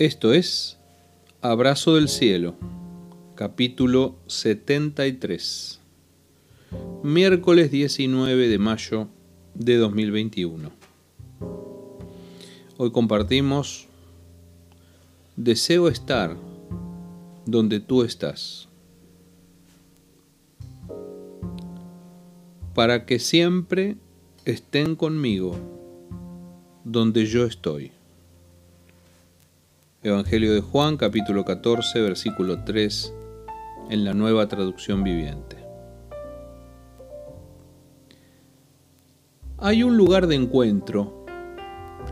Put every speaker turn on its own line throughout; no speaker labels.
Esto es Abrazo del Cielo, capítulo 73, miércoles 19 de mayo de 2021. Hoy compartimos Deseo estar donde tú estás, para que siempre estén conmigo donde yo estoy. Evangelio de Juan capítulo 14 versículo 3 en la nueva traducción viviente. Hay un lugar de encuentro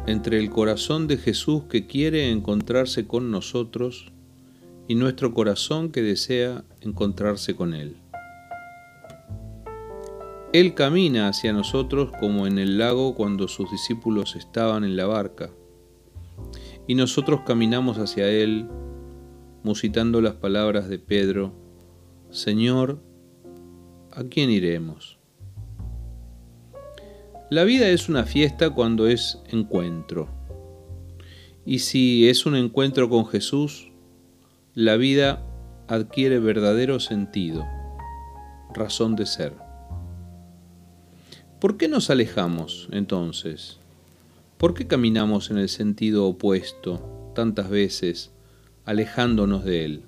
entre el corazón de Jesús que quiere encontrarse con nosotros y nuestro corazón que desea encontrarse con Él. Él camina hacia nosotros como en el lago cuando sus discípulos estaban en la barca, y nosotros caminamos hacia Él, musitando las palabras de Pedro, Señor, ¿a quién iremos? La vida es una fiesta cuando es encuentro, y si es un encuentro con Jesús, la vida adquiere verdadero sentido, razón de ser. ¿Por qué nos alejamos entonces? ¿Por qué caminamos en el sentido opuesto tantas veces, alejándonos de Él?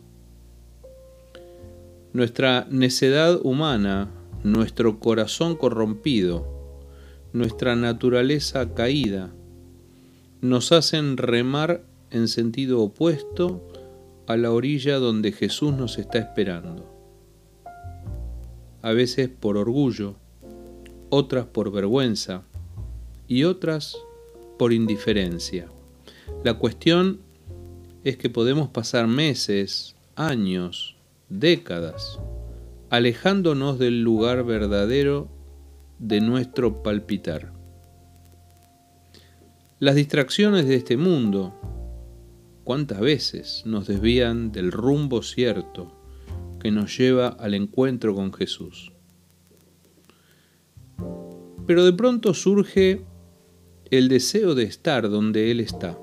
Nuestra necedad humana, nuestro corazón corrompido, nuestra naturaleza caída, nos hacen remar en sentido opuesto a la orilla donde Jesús nos está esperando. A veces por orgullo, otras por vergüenza y otras por indiferencia. La cuestión es que podemos pasar meses, años, décadas, alejándonos del lugar verdadero de nuestro palpitar. Las distracciones de este mundo, cuántas veces nos desvían del rumbo cierto que nos lleva al encuentro con Jesús. Pero de pronto surge el deseo de estar donde Él está,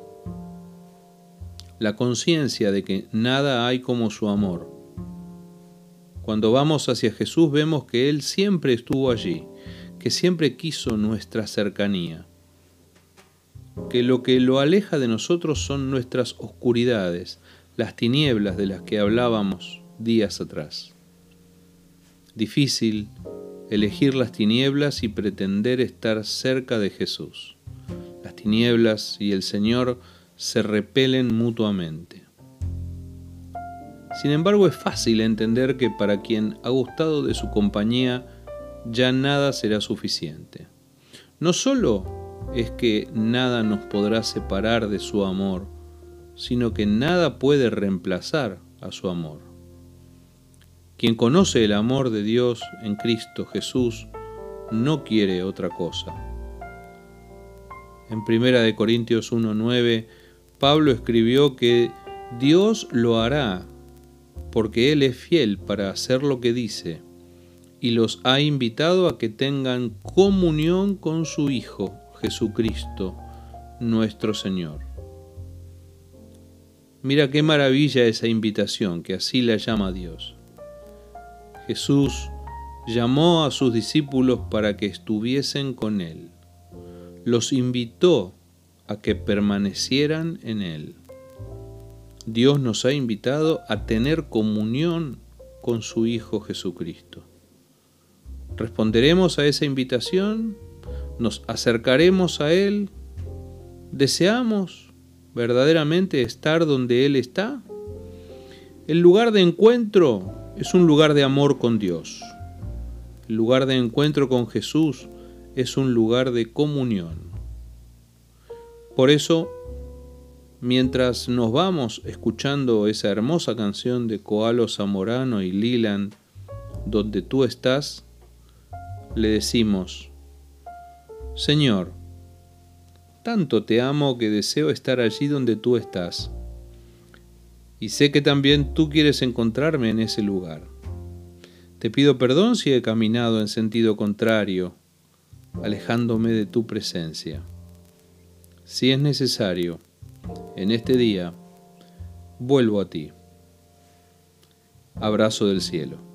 la conciencia de que nada hay como su amor. Cuando vamos hacia Jesús vemos que Él siempre estuvo allí, que siempre quiso nuestra cercanía, que lo que lo aleja de nosotros son nuestras oscuridades, las tinieblas de las que hablábamos días atrás. Difícil, elegir las tinieblas y pretender estar cerca de Jesús. Las tinieblas y el Señor se repelen mutuamente. Sin embargo, es fácil entender que para quien ha gustado de su compañía, ya nada será suficiente. No solo es que nada nos podrá separar de su amor, sino que nada puede reemplazar a su amor. Quien conoce el amor de Dios en Cristo Jesús no quiere otra cosa. En 1 Corintios 1:9, Pablo escribió que Dios lo hará porque Él es fiel para hacer lo que dice y los ha invitado a que tengan comunión con su Hijo Jesucristo, nuestro Señor. Mira qué maravilla esa invitación que así la llama Dios. Jesús llamó a sus discípulos para que estuviesen con Él. Los invitó a que permanecieran en Él. Dios nos ha invitado a tener comunión con su Hijo Jesucristo. ¿Responderemos a esa invitación? ¿Nos acercaremos a Él? ¿Deseamos verdaderamente estar donde Él está? El lugar de encuentro es un lugar de amor con Dios. El lugar de encuentro con Jesús es un lugar de comunión. Por eso, mientras nos vamos escuchando esa hermosa canción de Coalo Zamorano y Liland, donde tú estás, le decimos, Señor, tanto te amo que deseo estar allí donde tú estás y sé que también tú quieres encontrarme en ese lugar. Te pido perdón si he caminado en sentido contrario, alejándome de tu presencia. Si es necesario, en este día, vuelvo a ti. Abrazo del cielo.